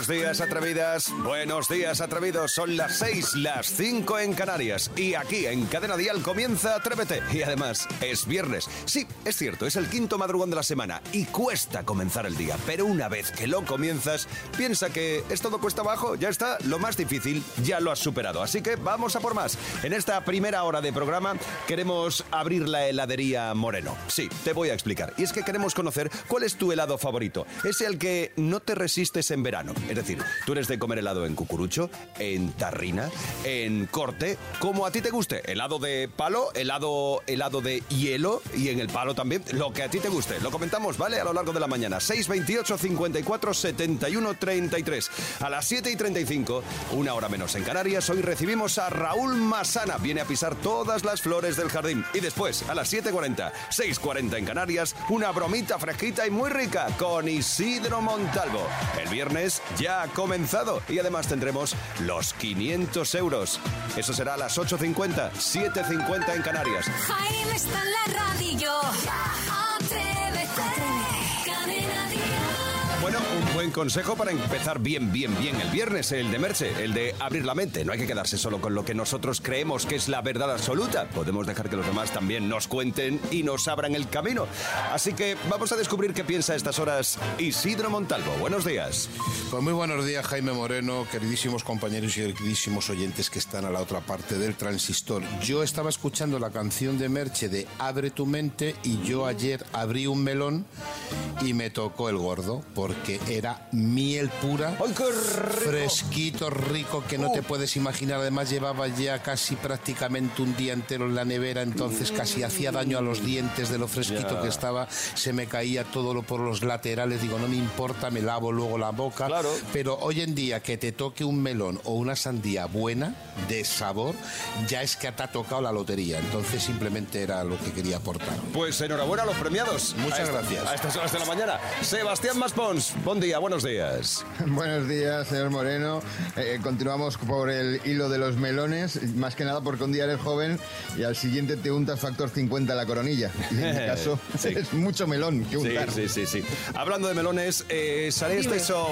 Buenos días, atrevidas. Buenos días, atrevidos. Son las 6, las 5 en Canarias. Y aquí en Cadena Dial comienza Atrévete. Y además, es viernes. Sí, es cierto, es el quinto madrugón de la semana y cuesta comenzar el día. Pero una vez que lo comienzas, piensa que es todo cuesta abajo, ya está. Lo más difícil ya lo has superado. Así que vamos a por más. En esta primera hora de programa queremos abrir la heladería Moreno. Sí, te voy a explicar. Y es que queremos conocer cuál es tu helado favorito. Es el que no te resistes en verano. Es decir, tú eres de comer helado en cucurucho, en tarrina, en corte, como a ti te guste. Helado de palo, helado, helado de hielo y en el palo también, lo que a ti te guste. Lo comentamos, ¿vale? A lo largo de la mañana. 628 54 71 33. A las 7 y 35, una hora menos en Canarias, hoy recibimos a Raúl Masana. Viene a pisar todas las flores del jardín. Y después, a las 7.40, 6.40 en Canarias, una bromita fresquita y muy rica con Isidro Montalvo. El viernes ya ha comenzado y además tendremos los 500 euros. Eso será a las 8.50, 7.50 en Canarias. Jaime está en la radio. Buen consejo para empezar bien, bien, bien el viernes, el de Merche, el de abrir la mente. No hay que quedarse solo con lo que nosotros creemos que es la verdad absoluta. Podemos dejar que los demás también nos cuenten y nos abran el camino. Así que vamos a descubrir qué piensa a estas horas Isidro Montalvo. Buenos días. Pues muy buenos días, Jaime Moreno, queridísimos compañeros y queridísimos oyentes que están a la otra parte del transistor. Yo estaba escuchando la canción de Merche de Abre tu mente y yo ayer abrí un melón y me tocó el gordo porque era miel pura, ¡Ay, qué rico! fresquito, rico, que no te puedes imaginar. Además llevaba ya casi prácticamente un día entero en la nevera, entonces casi hacía daño a los dientes de lo fresquito que estaba. Se me caía todo lo por los laterales. Digo, no me importa, me lavo luego la boca. Claro. Pero hoy en día que te toque un melón o una sandía buena, de sabor, ya es que te ha tocado la lotería. Entonces simplemente era lo que quería aportar. Pues enhorabuena a los premiados. Muchas A esta- gracias. A estas horas de la mañana. Sebastián Maspons, buen día, buenos días. Buenos días, señor Moreno. Eh, continuamos por el hilo de los melones, más que nada porque un día eres joven y al siguiente te untas factor 50 en la coronilla. Y en mi caso Sí. es mucho melón que untar. sí, sí, sí. Hablando de melones, eh,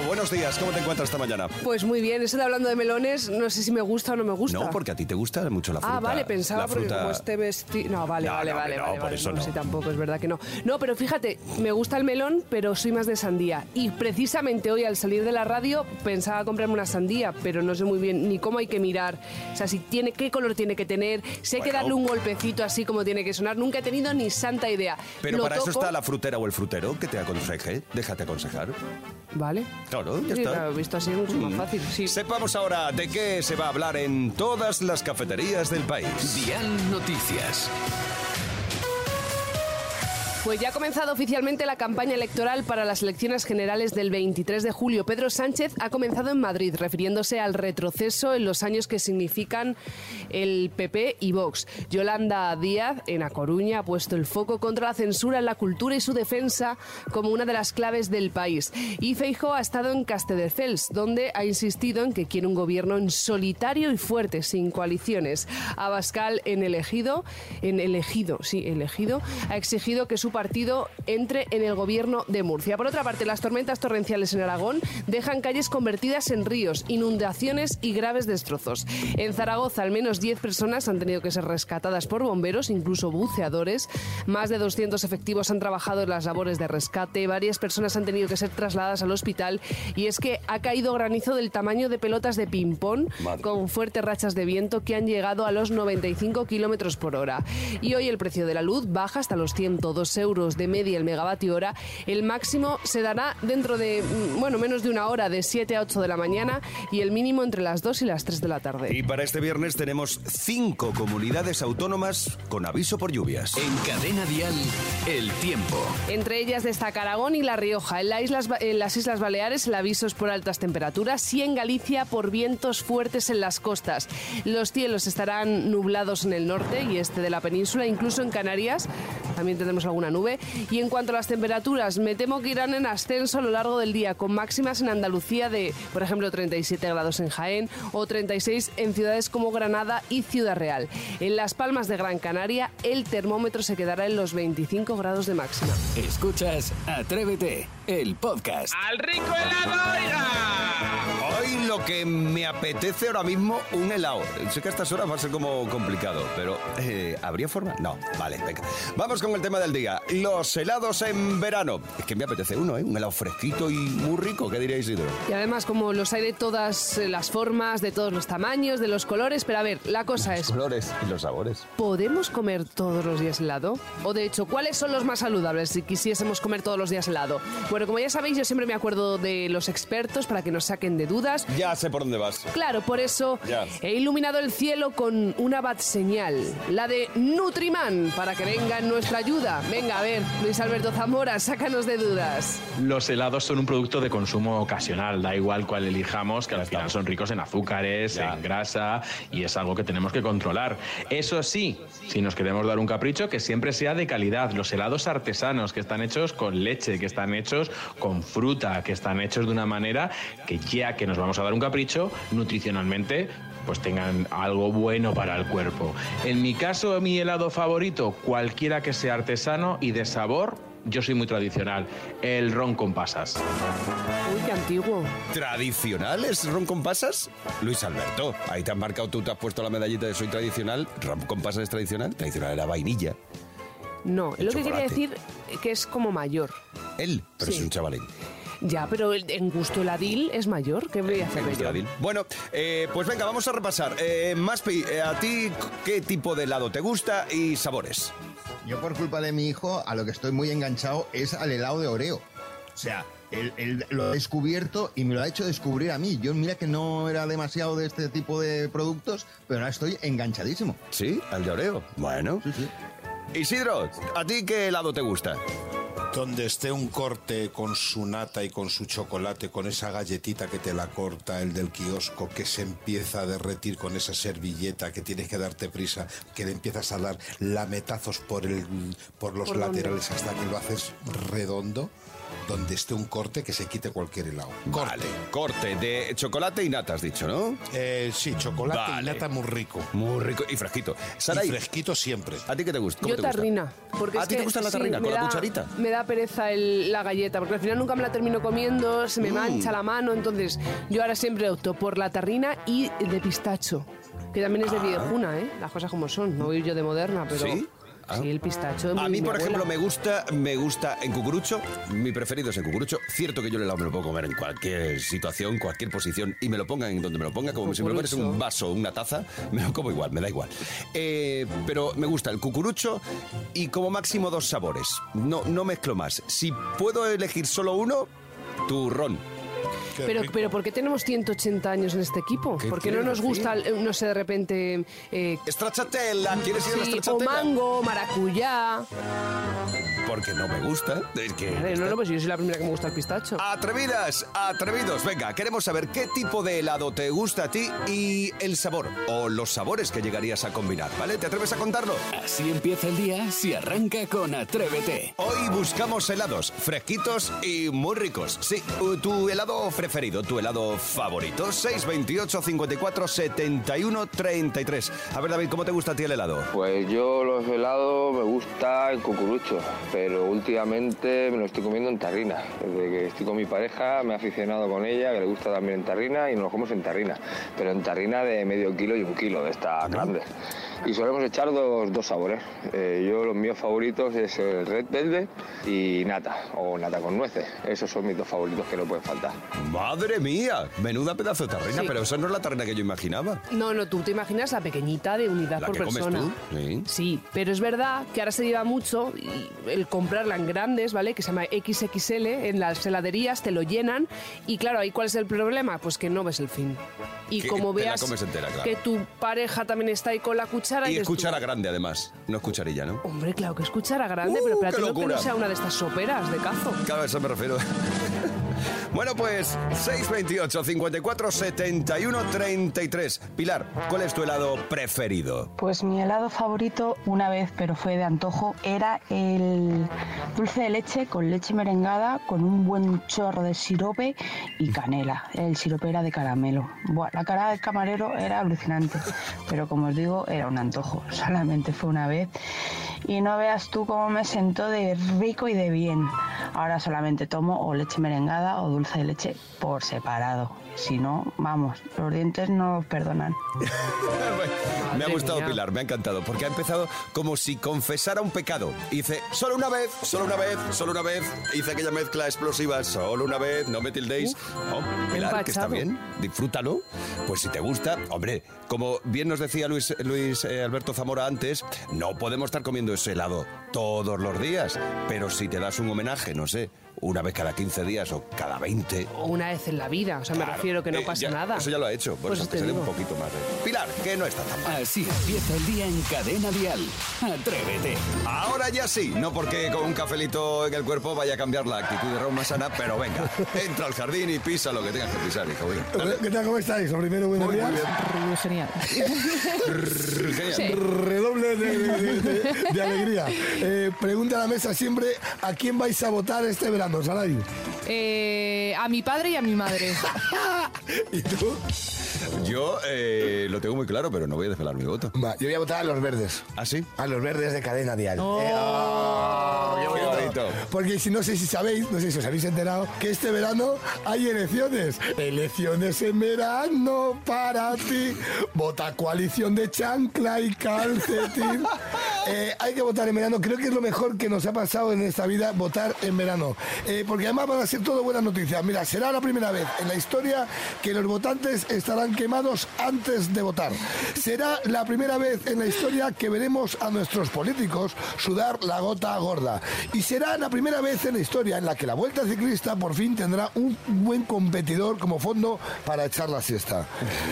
buenos días, ¿cómo te encuentras esta mañana? Pues muy bien, eso de hablando de melones, no sé si me gusta o no me gusta. No, porque a ti te gusta mucho la fruta. Ah, vale, pensaba la porque fruta- como este vestido... No, vale, No, vale, no, vale, no, vale, por vale, eso no, no. sí, tampoco, es verdad que no. No, pero fíjate, me gusta el melón, pero soy más de sandía. Y precisamente hoy al salir de la radio pensaba comprarme una sandía, pero no sé muy bien ni cómo hay que mirar. O sea, si tiene, qué color tiene que tener, si hay que Bueno. darle un golpecito así como tiene que sonar. Nunca he tenido ni santa idea. Pero Lo para eso está la frutera o el frutero que te aconseje. Déjate aconsejar. Vale. Claro, ya Sí, está. claro, visto así es mucho más Mm. fácil, sí. Sepamos ahora de qué se va a hablar en todas las cafeterías del país. Dial Noticias. Pues ya ha comenzado oficialmente la campaña electoral para las elecciones generales del 23 de julio. Pedro Sánchez ha comenzado en Madrid, refiriéndose al retroceso en los años que significan el PP y Vox. Yolanda Díaz, en A Coruña, ha puesto el foco contra la censura en la cultura y su defensa como una de las claves del país. Y Feijóo ha estado en Castelldefels, donde ha insistido en que quiere un gobierno en solitario y fuerte, sin coaliciones. Abascal, en elegido, en elegido, sí, elegido, ha exigido que su partido entre en el gobierno de Murcia. Por otra parte, las tormentas torrenciales en Aragón dejan calles convertidas en ríos, inundaciones y graves destrozos. En Zaragoza, al menos 10 personas han tenido que ser rescatadas por bomberos, incluso buceadores. Más de 200 efectivos han trabajado en las labores de rescate. Varias personas han tenido que ser trasladadas al hospital. Y es que ha caído granizo del tamaño de pelotas de ping-pong con fuertes rachas de viento que han llegado a los 95 kilómetros por hora. Y hoy el precio de la luz baja hasta los 102 euros de media el megavatio hora. El máximo se dará dentro de, mm, bueno, menos de una hora, de 7 a 8 de la mañana, y el mínimo entre las 2 y las 3 de la tarde. Y para este viernes tenemos cinco comunidades autónomas con aviso por lluvias. En Cadena Dial, el tiempo. Entre ellas destaca Aragón y La Rioja. En, la islas, en las Islas Baleares el aviso es por altas temperaturas y en Galicia por vientos fuertes en las costas. Los cielos estarán nublados en el norte y este de la península, incluso en Canarias también tendremos alguna alguna nube. Y en cuanto a las temperaturas, me temo que irán en ascenso a lo largo del día, con máximas en Andalucía de, por ejemplo, 37 grados en Jaén o 36 en ciudades como Granada y Ciudad Real. En Las Palmas de Gran Canaria, el termómetro se quedará en los 25 grados de máxima. Escuchas Atrévete, el podcast. ¡Al rico helado, oiga! Hoy lo que me apetece ahora mismo, un helado. Sé que a estas horas va a ser como complicado, pero eh, ¿habría forma? No, vale, venga. Vamos con el tema del día. Los helados en verano. Es que me apetece uno, ¿eh? Un helado fresquito y muy rico, ¿qué diréis, Isidro? Y además, como los hay de todas eh, las formas, de todos los tamaños, de los colores, pero a ver, la cosa es, Colores y los sabores. ¿podemos comer todos los días helado? O de hecho, ¿cuáles son los más saludables si quisiésemos comer todos los días helado? Bueno, como ya sabéis, yo siempre me acuerdo de los expertos para que nos saquen de dudas. Ya sé por dónde vas. Claro, por eso Ya. he iluminado el cielo con una bat señal, la de Nutriman, para que venga en nuestra ayuda. Venga, a ver, Luis Alberto Zamora, sácanos de dudas. Los helados son un producto de consumo ocasional, da igual cuál elijamos, que al final son ricos en azúcares, en grasa y es algo que tenemos que controlar. Eso sí, si nos queremos dar un capricho, que siempre sea de calidad. Los helados artesanos que están hechos con leche, que están hechos con fruta, que están hechos de una manera que ya que nos vamos a dar un capricho, nutricionalmente pues tengan algo bueno para el cuerpo. En mi caso, mi helado favorito, cualquiera que sea artesano y de sabor, yo soy muy tradicional, el ron con pasas. Uy, qué antiguo. ¿Tradicional es ron con pasas? Luis Alberto, ahí te has marcado tú, te has puesto la medallita de soy tradicional. ¿Ron con pasas es tradicional? Tradicional era vainilla. No, lo que quería chocolate. decir que es como mayor. Él, pero Sí. es un chavalín. Ya, pero el- en gusto el Adil es mayor. ¿Qué voy a hacer yo? Bueno, eh, pues venga, vamos a repasar. Eh, Maspi, eh, ¿a ti qué tipo de helado te gusta y sabores? Yo por culpa de mi hijo, a lo que estoy muy enganchado es al helado de Oreo. O sea, él, él lo ha descubierto y me lo ha hecho descubrir a mí. Yo mira que no era demasiado de este tipo de productos, pero ahora estoy enganchadísimo. ¿Sí? ¿Al de Oreo? Bueno. Sí, sí. Isidro, ¿a ti qué helado te gusta? Donde esté un corte con su nata y con su chocolate, con esa galletita que te la corta el del kiosco, que se empieza a derretir con esa servilleta, que tienes que darte prisa, que le empiezas a dar lametazos por, el, por los ¿Por dónde? laterales hasta que lo haces redondo. Donde esté un corte que se quite cualquier helado. Corte. Vale, corte de chocolate y nata, has dicho, ¿no? Eh, sí, chocolate Vale. y nata muy rico. Muy rico y fresquito. Saray, Y fresquito siempre. ¿a ti qué te gusta? ¿Cómo Yo te gusta? tarrina. Porque ¿A ti te gusta la tarrina con la da- cucharita? Me da pereza el- la galleta, porque al final nunca me la termino comiendo, se Mm. me mancha la mano, entonces yo ahora siempre opto por la tarrina y el de pistacho, que también es de viejuna, ¿eh? Las cosas como son, no voy yo de moderna, pero... ¿Sí? Ah. Sí, el pistacho. A mí, por ejemplo, me gusta, me gusta en cucurucho. Mi preferido es en cucurucho. Cierto que yo el helado me lo puedo comer en cualquier situación, cualquier posición, y me lo pongan en donde me lo ponga, como si me lo pones un vaso una taza, me lo como igual, me da igual. Eh, pero me gusta el cucurucho y como máximo dos sabores. No, no mezclo más. Si puedo elegir solo uno, turrón. Qué Pero, rico. pero ¿por qué tenemos 180 años en este equipo? ¿Qué Porque no quieres nos gusta, decir? eh, no sé, de repente... eh, Stracciatella, ¿quieres ir a la sí, o stracciatella? mango, maracuyá... Porque no me gusta. Es que... Eh, no, no, pues yo soy la primera que me gusta el pistacho. Atrevidas, atrevidos, venga, queremos saber qué tipo de helado te gusta a ti y el sabor o los sabores que llegarías a combinar, ¿vale? ¿Te atreves a contarlo? Así empieza el día si arranca con Atrévete. Hoy buscamos helados fresquitos y muy ricos. Sí, uh, tu helado preferido, tu helado favorito. 628 54 71 33. A ver, David, ¿cómo te gusta a ti el helado? Pues yo los helados me gusta el cucurucho, pero últimamente me lo estoy comiendo en tarrina. Desde que estoy con mi pareja me he aficionado con ella, que le gusta también en tarrina, y nos lo comemos en tarrina. Pero en tarrina de medio kilo y un kilo, de esta grande. Y solemos echar dos, dos sabores. Eh, yo los míos favoritos es el red velvet y nata, o nata con nueces. Esos son mis dos favoritos que no pueden faltar. ¡Madre mía! Menuda pedazo de tarrina, Sí. pero esa no es la tarrina que yo imaginaba. No, no, tú te imaginas la pequeñita de unidad ¿La por que comes persona. tú? Sí. Sí, pero es verdad que ahora se lleva mucho y el comprarla en grandes, ¿vale? Que se llama XXL, en las heladerías te lo llenan y claro, ahí cuál es el problema? Pues que no ves el fin. Y Que como te la veas comes entera, claro. que tu pareja también está ahí con la cuchara Y dices tú, escuchara grande, además. No es cucharilla, ¿no? Hombre, claro que es cuchara grande, ¡Uh, pero qué espérate no que no sea una de estas soperas de cazo. Claro, a eso me refiero. Bueno, pues 628 54 71 33. Pilar, ¿cuál es tu helado preferido? Pues mi helado favorito, una vez, pero fue de antojo, era el dulce de leche con leche merengada, con un buen chorro de sirope y canela. El sirope era de caramelo. Buah, la cara del camarero era alucinante, pero como os digo, era un antojo. Solamente fue una vez. Y no veas tú cómo me sentó de rico y de bien. Ahora solamente tomo o leche merengada o dulce de leche por separado. Si no, vamos, los dientes no os perdonan. me ha gustado. Pilar, me ha encantado, porque ha empezado como si confesara un pecado. Y dice, solo una vez, solo una vez, solo una vez, hice aquella mezcla explosiva, solo una vez, no me tildéis. Oh, Pilar, que está bien, disfrútalo. Pues si te gusta, hombre, como bien nos decía Luis, Luis eh, Alberto Zamora antes, no podemos estar comiendo ese helado todos los días, pero si te das un homenaje, no sé, una vez cada 15 días o cada 20, O una vez en la vida, o sea, me refiero que no eh, pasa ya- nada. Eso ya lo ha hecho, por Pues eso te un poquito más. de- Pilar, que no está tan mal. Así empieza el día en Cadena Dial. Atrévete. Ahora ya sí, no porque con un cafelito en el cuerpo vaya a cambiar la actitud de Raúl Masana, pero venga, entra al jardín y pisa lo que tengas que pisar, hijo. venga. ¿Qué tal? ¿Cómo estáis? Lo primero, buenos días. Genial. Genial. Sí. Redoble de, de- de- de alegría. Eh, pregunta a la mesa siempre, ¿a quién vais a votar este verano, Saray? Eh, a mi padre y a mi madre. ¿Y tú? Yo eh, lo tengo muy claro, pero no voy a desvelar mi voto. Va, yo voy a votar a los verdes. ¿Ah, sí? A los verdes de cadena dial. Oh. Eh, oh, qué bonito. Qué bonito. Porque si no sé si sabéis, no sé si os habéis enterado, que este verano hay elecciones. Elecciones en verano para ti. Vota coalición de chancla y calcetín. Eh, hay que votar en verano. Creo que es lo mejor que nos ha pasado en esta vida, votar en verano. Eh, porque además van a ser todo buenas noticias. Mira, será la primera vez en la historia que los votantes estarán quemados antes de votar. Será la primera vez en la historia que veremos a nuestros políticos sudar la gota gorda. Y será la primera vez en la historia en la que la Vuelta Ciclista por fin tendrá un buen competidor como fondo para echar la siesta.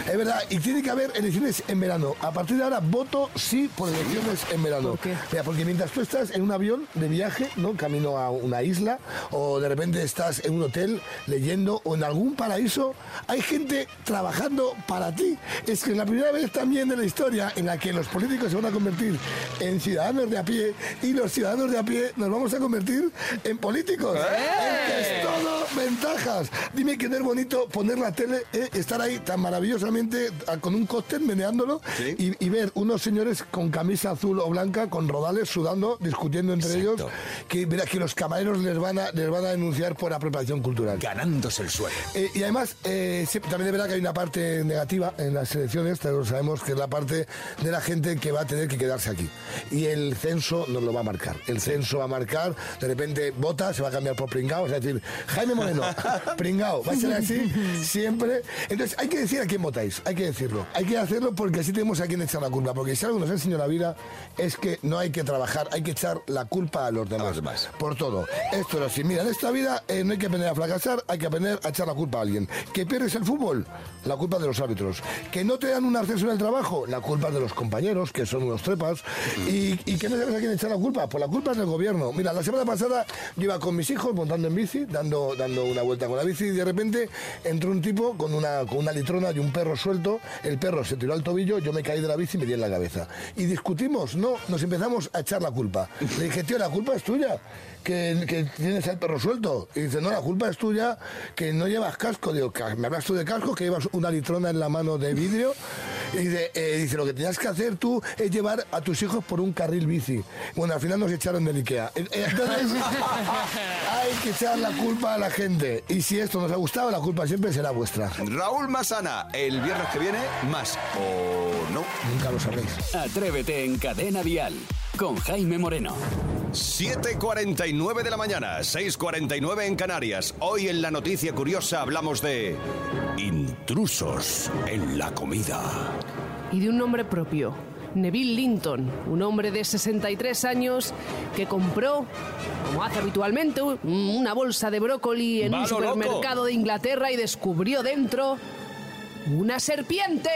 Es verdad, y tiene que haber elecciones en verano. A partir de ahora voto sí por elecciones en verano. ¿Por qué? Mira, porque mientras tú estás en un avión de viaje, ¿no? Camino a una isla, o de repente estás en un hotel leyendo, o en algún paraíso, hay gente trabajando para ti. Es que es la primera vez también en la historia en la que los políticos se van a convertir en ciudadanos de a pie y los ciudadanos de a pie nos vamos a convertir en políticos. Es que es todo ventajas. Dime que no es bonito poner la tele, eh, estar ahí tan maravillosamente con un cóctel meneándolo Sí. y, y ver unos señores con camisa azul o blanca, con rodales, sudando, discutiendo entre Exacto. ellos, que, verá, que los camareros les van, a, les van a denunciar por apropiación cultural. Ganándose el suelo. Eh, y además, eh, sí, también es verdad que hay una parte negativa en las elecciones, todos sabemos que es la parte de la gente que va a tener que quedarse aquí. Y el censo nos lo va a marcar. El censo va a marcar, de repente vota, se va a cambiar por pringao, es decir, Jaime Moreno, pringao, va a ser así siempre. Entonces, hay que decir a quién votáis, hay que decirlo. Hay que hacerlo porque así tenemos a quién echar la culpa. Porque si algo nos enseñó la vida es que no hay que trabajar, hay que echar la culpa a los demás. los demás. Por todo. Esto es así. Mira, en esta vida eh, no hay que aprender a fracasar, hay que aprender a echar la culpa a alguien. ¿Que pierdes el fútbol? La culpa de los árbitros. ¿Que no te dan un ascenso en el trabajo? La culpa de los compañeros, que son unos trepas. ¿Y, y que no sabes a quién echar la culpa? Pues la culpa es del gobierno. Mira, la semana pasada yo iba con mis hijos montando en bici, dando, dando una vuelta con la bici, y de repente entró un tipo con una, con una litrona y un perro suelto. El perro se tiró al tobillo, yo me caí de la bici y me di en la cabeza. Y discutimos, no, nos empezamos a echar la culpa. Le dije, tío, la culpa es tuya que, que tienes al perro suelto. Y dice, no, la culpa es tuya que no llevas casco. Digo, "Ca- me hablas tú de casco, que llevas una litrona en la mano de vidrio. Y dice, eh, dice, lo que tenías que hacer tú es llevar a tus hijos por un carril bici. Bueno, al final nos echaron del Ikea. Entonces, hay que echar la culpa a la gente. Y si esto nos ha gustado, la culpa siempre será vuestra. Raúl Masana, el viernes que viene, más o no. Nunca lo sabréis. Atrévete en Cadena Dial con Jaime Moreno. 7.49 de la mañana, 6.49 en Canarias. Hoy en la noticia curiosa hablamos de intrusos en la comida. y de un nombre propio. Neville Linton, un hombre de 63 años que compró, como hace habitualmente, un- una bolsa de brócoli en ¡Va un loco! supermercado de Inglaterra y descubrió dentro una serpiente.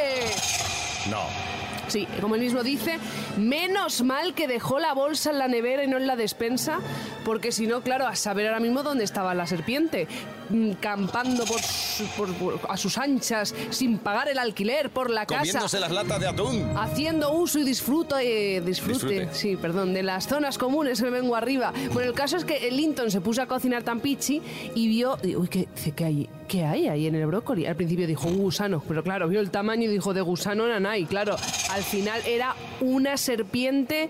No. Sí, como él mismo dice, menos mal que dejó la bolsa en la nevera y no en la despensa, porque si no, claro, a saber ahora mismo dónde estaba la serpiente, mm, campando por, por- por- a sus anchas, sin pagar el alquiler por la casa. Comiéndose las latas de atún. Haciendo uso y disfruto, eh, disfrute, Disfrute. sí, perdón, de las zonas comunes me vengo arriba. Bueno, el caso es que el Linton se puso a cocinar tan pichi y vio, y, uy, ¿qué, dice, ¿qué hay? ¿Qué hay ahí en el brócoli? Al principio dijo un gusano, pero claro, vio el tamaño y dijo de gusano nada y claro, al final era una serpiente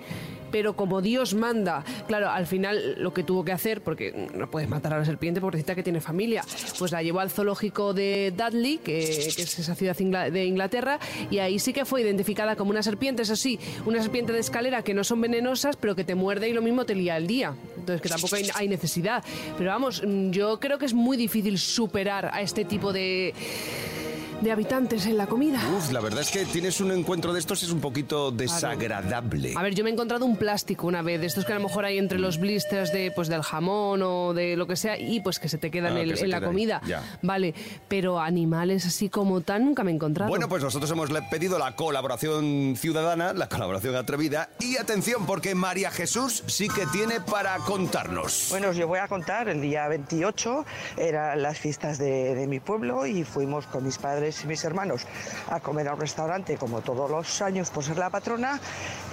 pero como Dios manda. Claro, al final lo que tuvo que hacer, porque no puedes matar a la serpiente porque necesita que tiene familia, pues la llevó al zoológico de Dudley, que, es esa ciudad de Inglaterra, y ahí sí que fue identificada como una serpiente, eso sí, una serpiente de escalera que no son venenosas, pero que te muerde y lo mismo te lía el día. Entonces, que tampoco hay, necesidad. Pero vamos, yo creo que es muy difícil superar a este tipo de, de habitantes en la comida. Uf, la verdad es que tienes un encuentro de estos es un poquito desagradable. A ver, yo me he encontrado un plástico una vez, de estos que a lo mejor hay entre los blisters de, pues, del jamón o de lo que sea, y pues que se te quedan Ah, en, que se en la queda comida. ya. Vale, pero animales así como tal nunca me he encontrado. Bueno, pues nosotros hemos pedido la colaboración ciudadana, la colaboración atrevida. Y atención, porque María Jesús sí que tiene para contarnos. Bueno, os yo voy a contar, el día 28 eran las fiestas de, de mi pueblo y fuimos con mis padres y mis hermanos a comer a un restaurante como todos los años por ser la patrona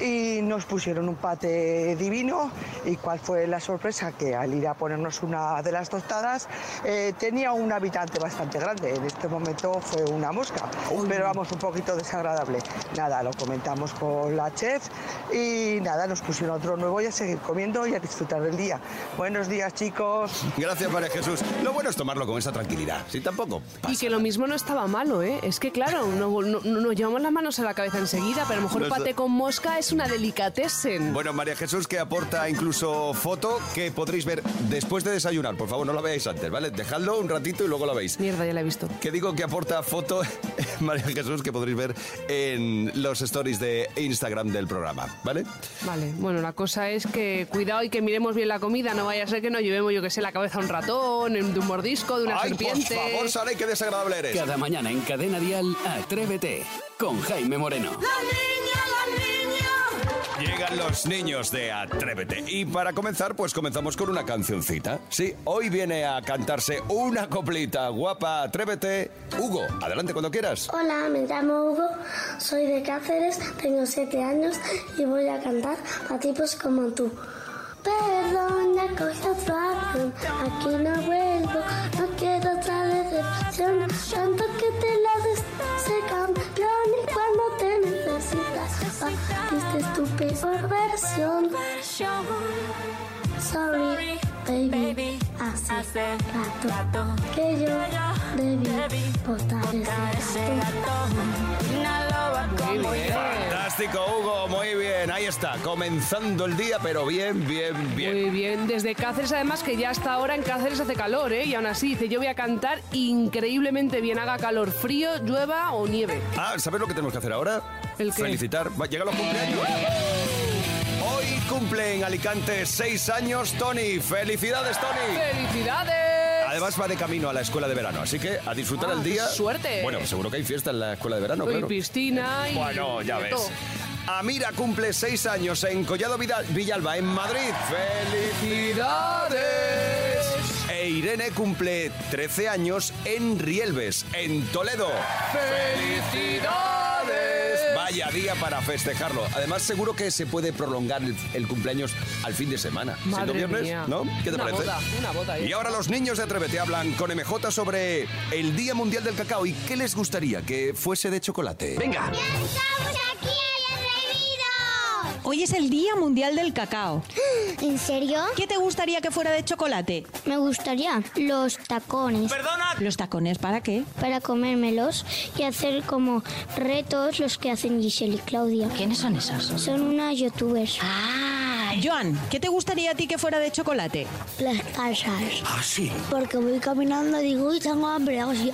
y nos pusieron un pate divino y cuál fue la sorpresa que al ir a ponernos una de las tostadas eh, tenía un habitante bastante grande, en este momento fue una mosca, pero vamos un poquito desagradable. Nada, lo comentamos con la chef y nada, nos pusieron otro nuevo y a seguir comiendo y a disfrutar del día. Buenos días chicos. Gracias, María Jesús. Lo bueno es tomarlo con esa tranquilidad. Sí, tampoco. Y que lo mismo no estaba malo, ¿eh? Es que claro, no, no- no- nos llevamos las manos a la cabeza enseguida, pero a lo mejor No está- pate con mosca es una delicatessen. Bueno, María Jesús que aporta incluso foto que podréis ver después de desayunar. Por favor, no la veáis antes, ¿vale? Dejadlo un ratito y luego la veis. Mierda, ya la he visto. Que digo que aporta foto María Jesús que podréis ver en los stories de Instagram del programa, ¿vale? Vale, bueno, la cosa es que cuidado y que miremos bien la comida, no vaya a ser que nos llevemos, yo que sé, la cabeza a un ratón, de un mordisco, de una Ay, serpiente. por favor, Sara, qué desagradable eres. Cada mañana en Cadena Dial, Atrévete con Jaime Moreno. Llegan los niños de Atrévete. Y para comenzar, pues comenzamos con una cancioncita. Sí, hoy viene a cantarse una coplita guapa. Atrévete. Hugo, adelante cuando quieras. Hola, me llamo Hugo, soy de Cáceres, tengo 7 años y voy a cantar a tipos como tú. Perdona, otro avión, aquí no vuelvo, no quiero otra decepción, tanto necesitas, viste tu peor versión. Sorry, baby, hace rato que yo debí botar ese gato. Fantástico, Hugo, muy bien. Ahí está, comenzando el día, pero bien, bien, bien. Muy bien, desde Cáceres además que ya hasta ahora en Cáceres hace calor, ¿eh? Y aún así dice, yo voy a cantar increíblemente bien, haga calor, frío, llueva o nieve. Ah, ¿sabes lo que tenemos que hacer ahora? ¿El qué? Felicitar. Va, Llega los cumpleaños. Hoy cumple en Alicante seis años Tony. ¡Felicidades, Tony! ¡Felicidades! Además va de camino a la escuela de verano, así que a disfrutar Ah, el día. suerte. Bueno, seguro que hay fiesta en la escuela de verano, y claro. piscina y... Bueno, ya ves. todo. Amira cumple seis años en Collado Vidal- Villalba, en Madrid. ¡Felicidades! E Irene cumple 13 años en Rielves, en Toledo. ¡Felicidades! Vaya día para festejarlo. Además, seguro que se puede prolongar el, el cumpleaños al fin de semana. Siendo Madre viernes, mía. ¿no? ¿Qué te una parece? Boda, una boda, ¿eh? Y ahora los niños de Atrévete hablan con MJ sobre el Día Mundial del Cacao y qué les gustaría que fuese de chocolate. Venga. Hoy es el Día Mundial del Cacao. ¿En serio? ¿Qué te gustaría que fuera de chocolate? Me gustaría los tacones. ¿Los tacones para qué? Para comérmelos y hacer como retos los que hacen Giselle y Claudia. ¿Quiénes son esos? Son unas youtubers. Ah, Joan, ¿qué te gustaría a ti que fuera de chocolate? Las casas. Ah, sí. Porque voy caminando y digo, uy, tengo hambre. Hago así.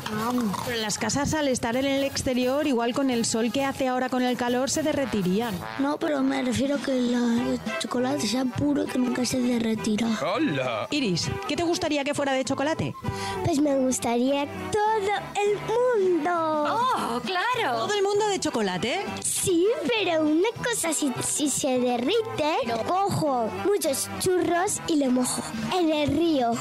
Pero las casas al estar en el exterior, igual con el sol que hace ahora con el calor, se derretirían. No, pero me refiero que el chocolate sea puro y que nunca se derretirá. ¡Hola! Iris, ¿qué te gustaría que fuera de chocolate? Pues me gustaría todo el mundo. ¡Oh, claro! ¿Todo el mundo de chocolate? Sí, pero una cosa, si, si se derrite, cojo muchos churros y lo mojo en el río.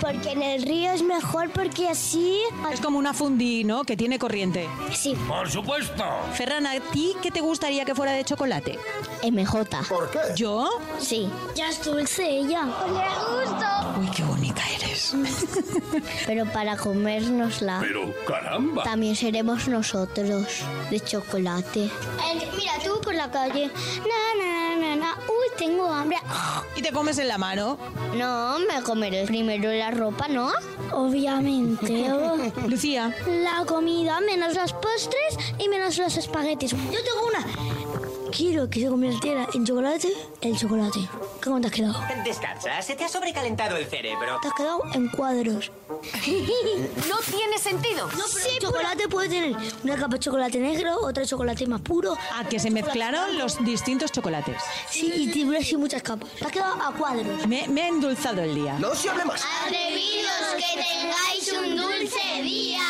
Porque en el río es mejor porque así... Es como una fundí, ¿no? Que tiene corriente. Sí. Por supuesto. Ferran, ¿a ti qué te gustaría que fuera de chocolate? MJ. ¿Por qué? ¿Yo? Sí. Ya es dulce ella. ¡Le gusto! Uy, qué bonita eres. Pero para comérnosla. Pero caramba. También seremos nosotros de chocolate. mira, tú por la calle. Na, na. Uy, tengo hambre. ¿Y te comes en la mano? No, me comeré primero la ropa, ¿no? Obviamente. Lucía. La comida, menos los postres y menos los espaguetis. Yo tengo una. Quiero que se convirtiera en chocolate el chocolate. ¿Cómo te has quedado? Descansa, se te ha sobrecalentado el cerebro. Te has quedado en cuadros. No tiene sentido. No, pero el chocolate puede tener una capa de chocolate negro, otra de chocolate más puro. A que se mezclaron los distintos chocolates. Sí, y tiene así muchas capas. Te has quedado a cuadros. Me, me ha endulzado el día. No se hable más. Atrevidos, que tengáis un dulce día.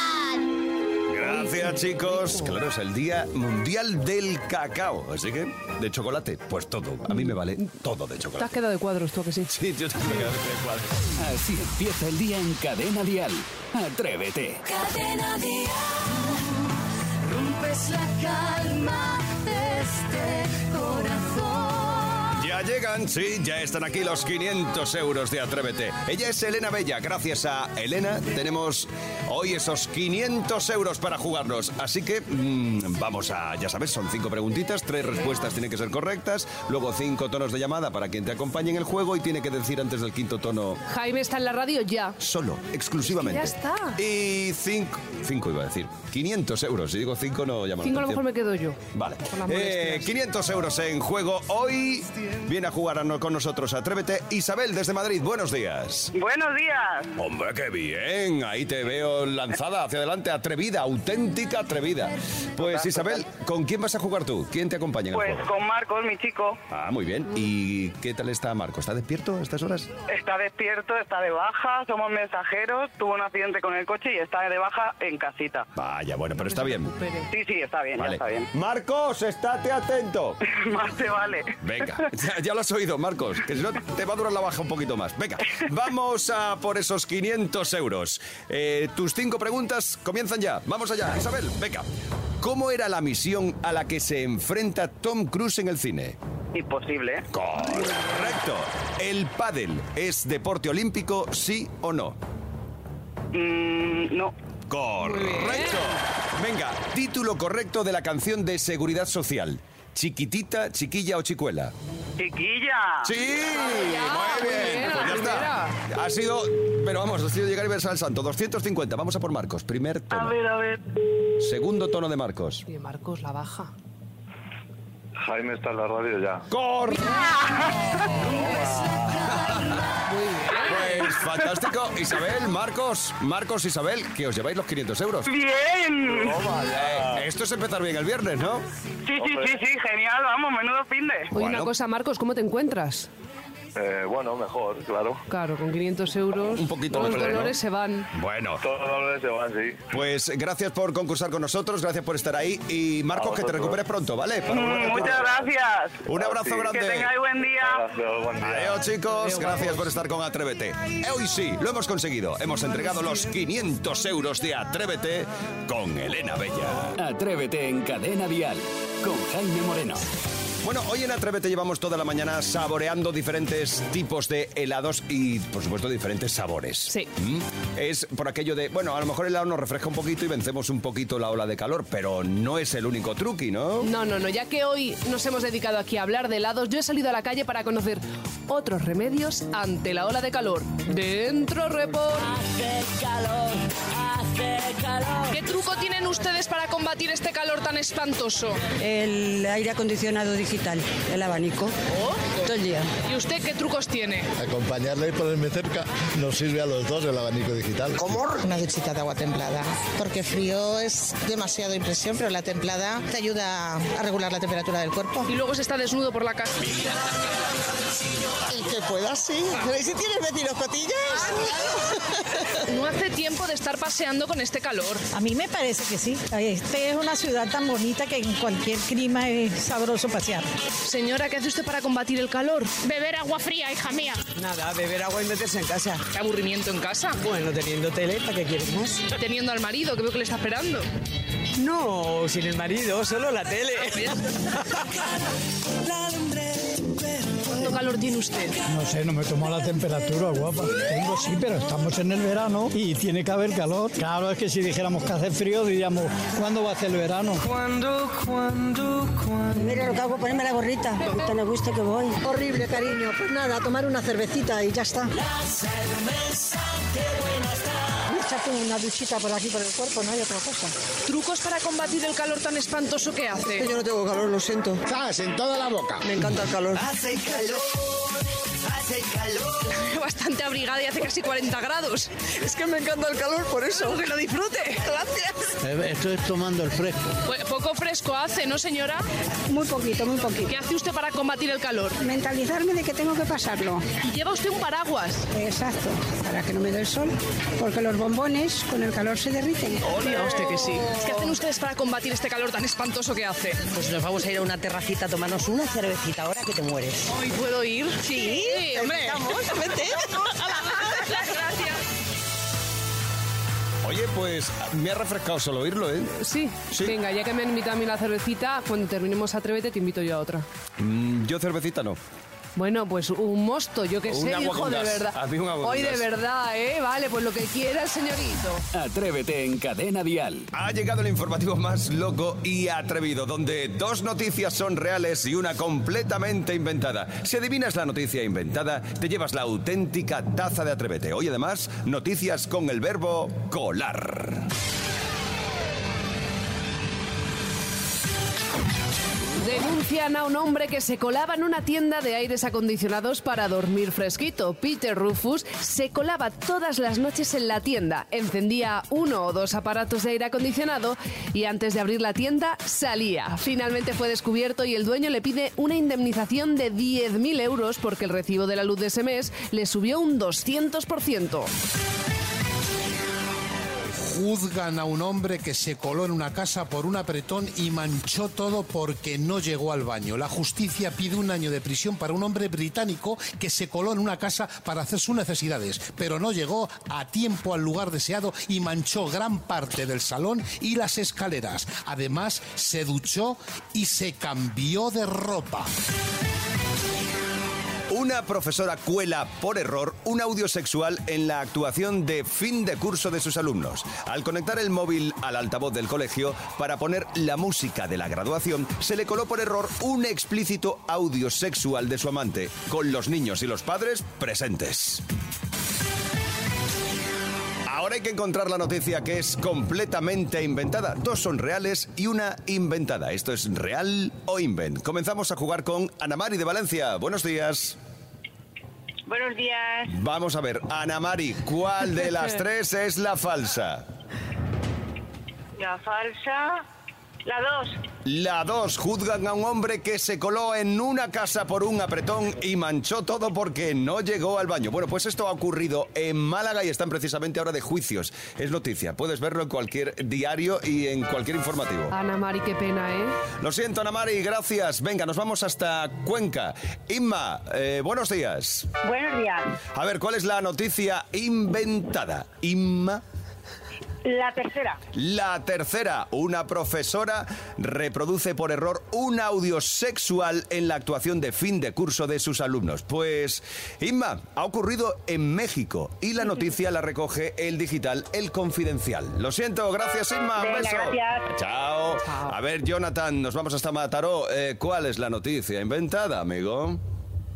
Gracias, chicos. Claro, es el Día Mundial del Cacao. Así que, de chocolate, pues todo. A mí me vale todo de Te has chocolate. quedado de cuadros tú, ¿a que sí. Sí, yo también. Así empieza el día en Cadena Dial. Atrévete. Cadena Dial. Rompes la calma de este. Ya llegan, sí, ya están aquí los 500 euros de Atrévete. Ella es Elena Bella. Gracias a Elena tenemos hoy esos 500 euros para jugarlos. Así que mm, vamos a, ya sabes, son cinco preguntitas, tres respuestas tienen que ser correctas, luego cinco tonos de llamada para quien te acompañe en el juego y tiene que decir antes del quinto tono Jaime está en la radio ya. solo, exclusivamente. Es que ya está. Y cinco, cinco iba a decir, 500 euros. Si digo cinco no llama la Cinco a lo mejor me quedo yo. Vale. Eh, molestias. 500 euros en juego. Hoy viene a jugar a no- con nosotros. Atrévete. Isabel desde Madrid. Buenos días. Buenos días. Hombre, qué bien. Ahí te veo lanzada hacia adelante, atrevida, auténtica atrevida. Pues Isabel, ¿con quién vas a jugar tú? ¿Quién te acompaña en el Pues juego? con Marcos, mi chico. Ah, muy bien. ¿Y qué tal está Marco? ¿Está despierto a estas horas? Está despierto, está de baja, somos mensajeros, tuvo un accidente con el coche y está de baja en casita. Vaya, bueno, pero está bien. Sí, sí, está bien, ya está bien. Marcos, estate atento. Más te vale. Venga, ya, ya lo has oído, Marcos, que si no te va a durar la baja un poquito más. Venga, vamos a por esos 500 euros. Eh, tus cinco preguntas comienzan ya. Vamos allá, Isabel, venga. ¿Cómo era la misión a la que se enfrenta Tom Cruise en el cine? Imposible. Correcto. ¿El pádel es deporte olímpico, sí o no? Mm, no. Correcto. Venga, título correcto de la canción de Seguridad Social. Chiquitita, chiquilla o chicuela. Chiquilla. Sí, muy bien. Pues ya está. Ha sido, pero vamos, ha sido llegar y verse al santo. 250. Vamos a por Marcos. Primer A tono. ver, a ver. Segundo tono de Marcos. Y de Marcos la baja. Jaime está en la radio ya. ¡Correcto! Pues fantástico. Isabel, Marcos, Marcos, Isabel, que os lleváis los 500 euros. ¡Bien! Eh, esto es empezar bien el viernes, ¿no? Sí, sí, sí, sí, genial, vamos, menudo fin de. Oye, una cosa, Marcos, ¿cómo te encuentras? Eh, bueno, mejor, claro. Claro, con 500 euros. Un poquito Los mejor, ¿no? dolores se van. Bueno. Todos los dolores se van, sí. Pues gracias por concursar con nosotros, gracias por estar ahí. Y Marcos, que te recuperes pronto, ¿vale? Para Mm, Muchas gracias. Un abrazo grande. Que tengáis buen día. Gracias, buen día. Adiós chicos, gracias por estar con Atrévete. Hoy sí, lo hemos conseguido. Hemos entregado los 500 euros de Atrévete con Elena Bella. Atrévete en Cadena Dial. Con Jaime Moreno. Bueno, hoy en Atrévete llevamos toda la mañana saboreando diferentes tipos de helados y, por supuesto, diferentes sabores. Sí. ¿Mm? Es por aquello de, bueno, a lo mejor el helado nos refresca un poquito y vencemos un poquito la ola de calor, pero no es el único truqui, ¿no? No, no, no. Ya que hoy nos hemos dedicado aquí a hablar de helados, yo he salido a la calle para conocer otros remedios ante la ola de calor. Dentro Report. Hace calor, hace calor. ¿Qué truco tienen ustedes para combatir este calor tan espantoso? El aire acondicionado digital el abanico. Todo el día. ¿Y usted qué trucos tiene? Acompañarle y ponerme cerca nos sirve a los dos el abanico digital. ¿Cómo? Una duchita de agua templada. Porque frío es demasiado impresión, pero la templada te ayuda a regular la temperatura del cuerpo. Y luego se está desnudo por la casa. El que pueda, sí. ¿y si tienes vecinos cotillas? No hace tiempo de estar paseando con este calor. A mí me parece que sí. Este es una ciudad tan bonita que en cualquier clima es sabroso pasear. Señora, ¿qué hace usted para combatir el calor? Beber agua fría, hija mía. Nada, beber agua y meterse en casa. ¿Qué aburrimiento en casa? Bueno, teniendo tele, ¿para qué quieres más? Teniendo al marido, que veo que le está esperando. No, sin el marido, solo la tele. ¿Cuánto calor tiene usted? No sé, no me tomo la temperatura, guapa. Tengo sí, pero estamos en el verano y tiene que haber calor. Claro, es que si dijéramos que hace frío, diríamos, ¿cuándo va a ser el verano? ¿Cuándo, cuándo, cuándo? Mira lo que hago, ponerme la gorrita. Te le guste que voy. Horrible, cariño. Pues nada, a tomar una cervecita y ya está. Echarte una duchita por aquí, por el cuerpo, no hay otra cosa. ¿Trucos para combatir el calor tan espantoso que hace? Yo no tengo calor, lo siento. ¡Zas! En toda la boca. Me encanta el calor. Hace calor, hace calor. Bastante abrigada y hace casi 40 grados. Es que me encanta el calor, por eso. Que lo disfrute. Gracias. Eh, Estoy tomando el fresco. Pues poco fresco hace, ¿no, señora? Muy poquito, muy poquito. ¿Qué hace usted para combatir el calor? Mentalizarme de que tengo que pasarlo. Y lleva usted un paraguas. Exacto, para que no me dé el sol. Porque los bombones con el calor se derriten. Diga usted que sí. ¿Qué hacen ustedes para combatir este calor tan espantoso que hace? Pues nos vamos a ir a una terracita a tomarnos una cervecita ahora que te mueres. ¿Hoy puedo ir? Sí, hombre. Vamos, vete. Gracias. Oye, pues me ha refrescado solo oírlo, ¿eh? Sí. Venga, ya que me han invitado a mí la cervecita, cuando terminemos Atrévete te invito yo a otra. Mm, yo cervecita no. Bueno, pues un mosto, yo que Un sé, hijo de verdad. Hoy de verdad, ¿eh? Vale, pues lo que quiera el señorito. Atrévete en Cadena Dial. Ha llegado el informativo más loco y atrevido, donde dos noticias son reales y una completamente inventada. Si adivinas la noticia inventada, te llevas la auténtica taza de Atrévete. Hoy además, noticias con el verbo colar. Denuncian a un hombre que se colaba en una tienda de aires acondicionados para dormir fresquito. Peter Rufus se colaba todas las noches en la tienda, encendía uno o dos aparatos de aire acondicionado y antes de abrir la tienda salía. Finalmente fue descubierto y el dueño le pide una indemnización de 10.000 euros porque el recibo de la luz de ese mes le subió un 200%. Juzgan a un hombre que se coló en una casa por un apretón y manchó todo porque no llegó al baño. La justicia pide un año de prisión para un hombre británico que se coló en una casa para hacer sus necesidades, pero no llegó a tiempo al lugar deseado y manchó gran parte del salón y las escaleras. Además, se duchó y se cambió de ropa. Una profesora cuela por error un audio sexual en la actuación de fin de curso de sus alumnos. Al conectar el móvil al altavoz del colegio para poner la música de la graduación, se le coló por error un explícito audio sexual de su amante, con los niños y los padres presentes. Ahora hay que encontrar la noticia que es completamente inventada. Dos son reales y una inventada. Esto es real o invent. Comenzamos a jugar con Ana Mari de Valencia. Buenos días. Buenos días. Vamos a ver, Ana Mari, ¿cuál de las tres es la falsa? La falsa. La dos. La dos, juzgan a un hombre que se coló en una casa por un apretón y manchó todo porque no llegó al baño. Bueno, pues esto ha ocurrido en Málaga y están precisamente ahora de juicios. Es noticia, puedes verlo en cualquier diario y en cualquier informativo. Ana Mari, qué pena, ¿eh? Lo siento, Ana Mari, gracias. Venga, nos vamos hasta Cuenca. Inma, eh, buenos días. Buenos días. A ver, ¿cuál es la noticia inventada? Inma. La tercera. La tercera, una profesora reproduce por error un audio sexual en la actuación de fin de curso de sus alumnos. Pues, Inma, ha ocurrido en México y la noticia la recoge el digital El Confidencial. Lo siento, gracias Inma, un Venga, beso. gracias. Chao. A ver, Jonathan, nos vamos hasta Mataró. Eh, ¿Cuál es la noticia inventada, amigo?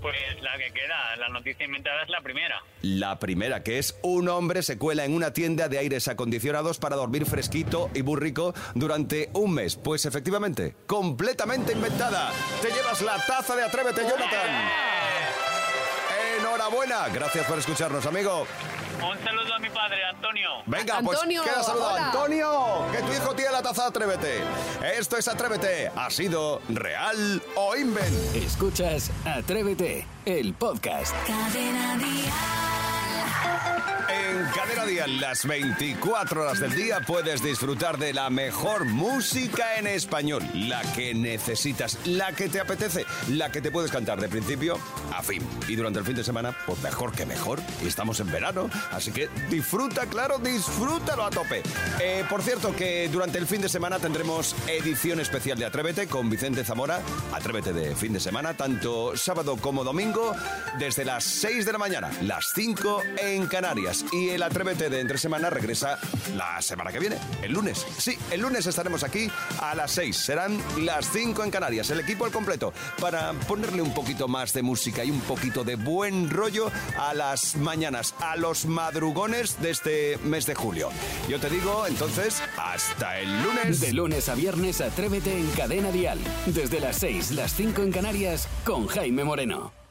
Pues la que queda, la noticia inventada es la primera. La primera, que es un hombre se cuela en una tienda de aires acondicionados para dormir fresquito y burrico durante un mes. Pues efectivamente, completamente inventada. Te llevas la taza de Atrévete, Jonathan. Enhorabuena. Gracias por escucharnos, amigo. Un saludo a mi padre, Antonio. Venga, Antonio, pues queda saludado. hola. Antonio, que tu hijo tiene la taza Atrévete. Esto es Atrévete. ¿Ha sido real o invent? Escuchas Atrévete, el podcast. Cadena En Cadena Dial, las 24 horas del día puedes disfrutar de la mejor música en español, la que necesitas, la que te apetece, la que te puedes cantar de principio a fin. Y durante el fin de semana, pues mejor que mejor. Y estamos en verano, así que disfruta, claro, disfrútalo a tope. Eh, por cierto, que durante el fin de semana tendremos edición especial de Atrévete con Vicente Zamora. Atrévete de fin de semana, tanto sábado como domingo, desde las 6 de la mañana, las 5 en Canarias. Y el Atrévete de entre semana regresa la semana que viene, el lunes. Sí, el lunes estaremos aquí a las 6. Serán las 5 en Canarias, el equipo al completo, para ponerle un poquito más de música y un poquito de buen rollo a las mañanas, a los madrugones de este mes de julio. Yo te digo, entonces, hasta el lunes. De lunes a viernes, Atrévete en Cadena Dial. Desde las 6, las 5 en Canarias, con Jaime Moreno.